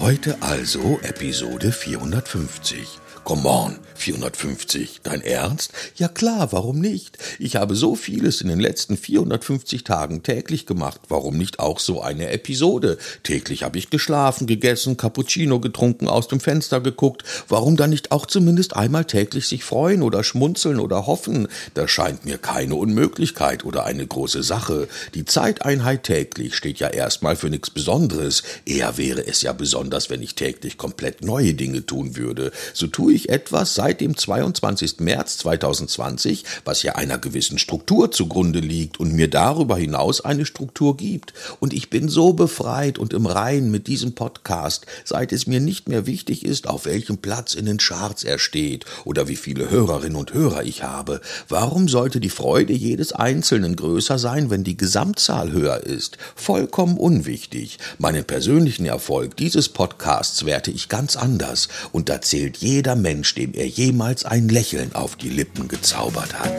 Heute also Episode 450. Come on, 450. Dein Ernst? Ja klar, warum nicht? Ich habe so vieles in den letzten 450 Tagen täglich gemacht. Warum nicht auch so eine Episode? Täglich habe ich geschlafen, gegessen, Cappuccino getrunken, aus dem Fenster geguckt. Warum dann nicht auch zumindest einmal täglich sich freuen oder schmunzeln oder hoffen? Das scheint mir keine Unmöglichkeit oder eine große Sache. Die Zeiteinheit täglich steht ja erstmal für nichts Besonderes. Eher wäre es ja besonders, wenn ich täglich komplett neue Dinge tun würde. So tue ich etwas seit dem 22. März 2020, was ja einer gewissen Struktur zugrunde liegt und mir darüber hinaus eine Struktur gibt. Und ich bin so befreit und im Rein mit diesem Podcast, seit es mir nicht mehr wichtig ist, auf welchem Platz in den Charts er steht oder wie viele Hörerinnen und Hörer ich habe. Warum sollte die Freude jedes Einzelnen größer sein, wenn die Gesamtzahl höher ist? Vollkommen unwichtig. Meinen persönlichen Erfolg dieses Podcasts werte ich ganz anders und da zählt jeder Mensch, dem er jemals ein Lächeln auf die Lippen gezaubert hat.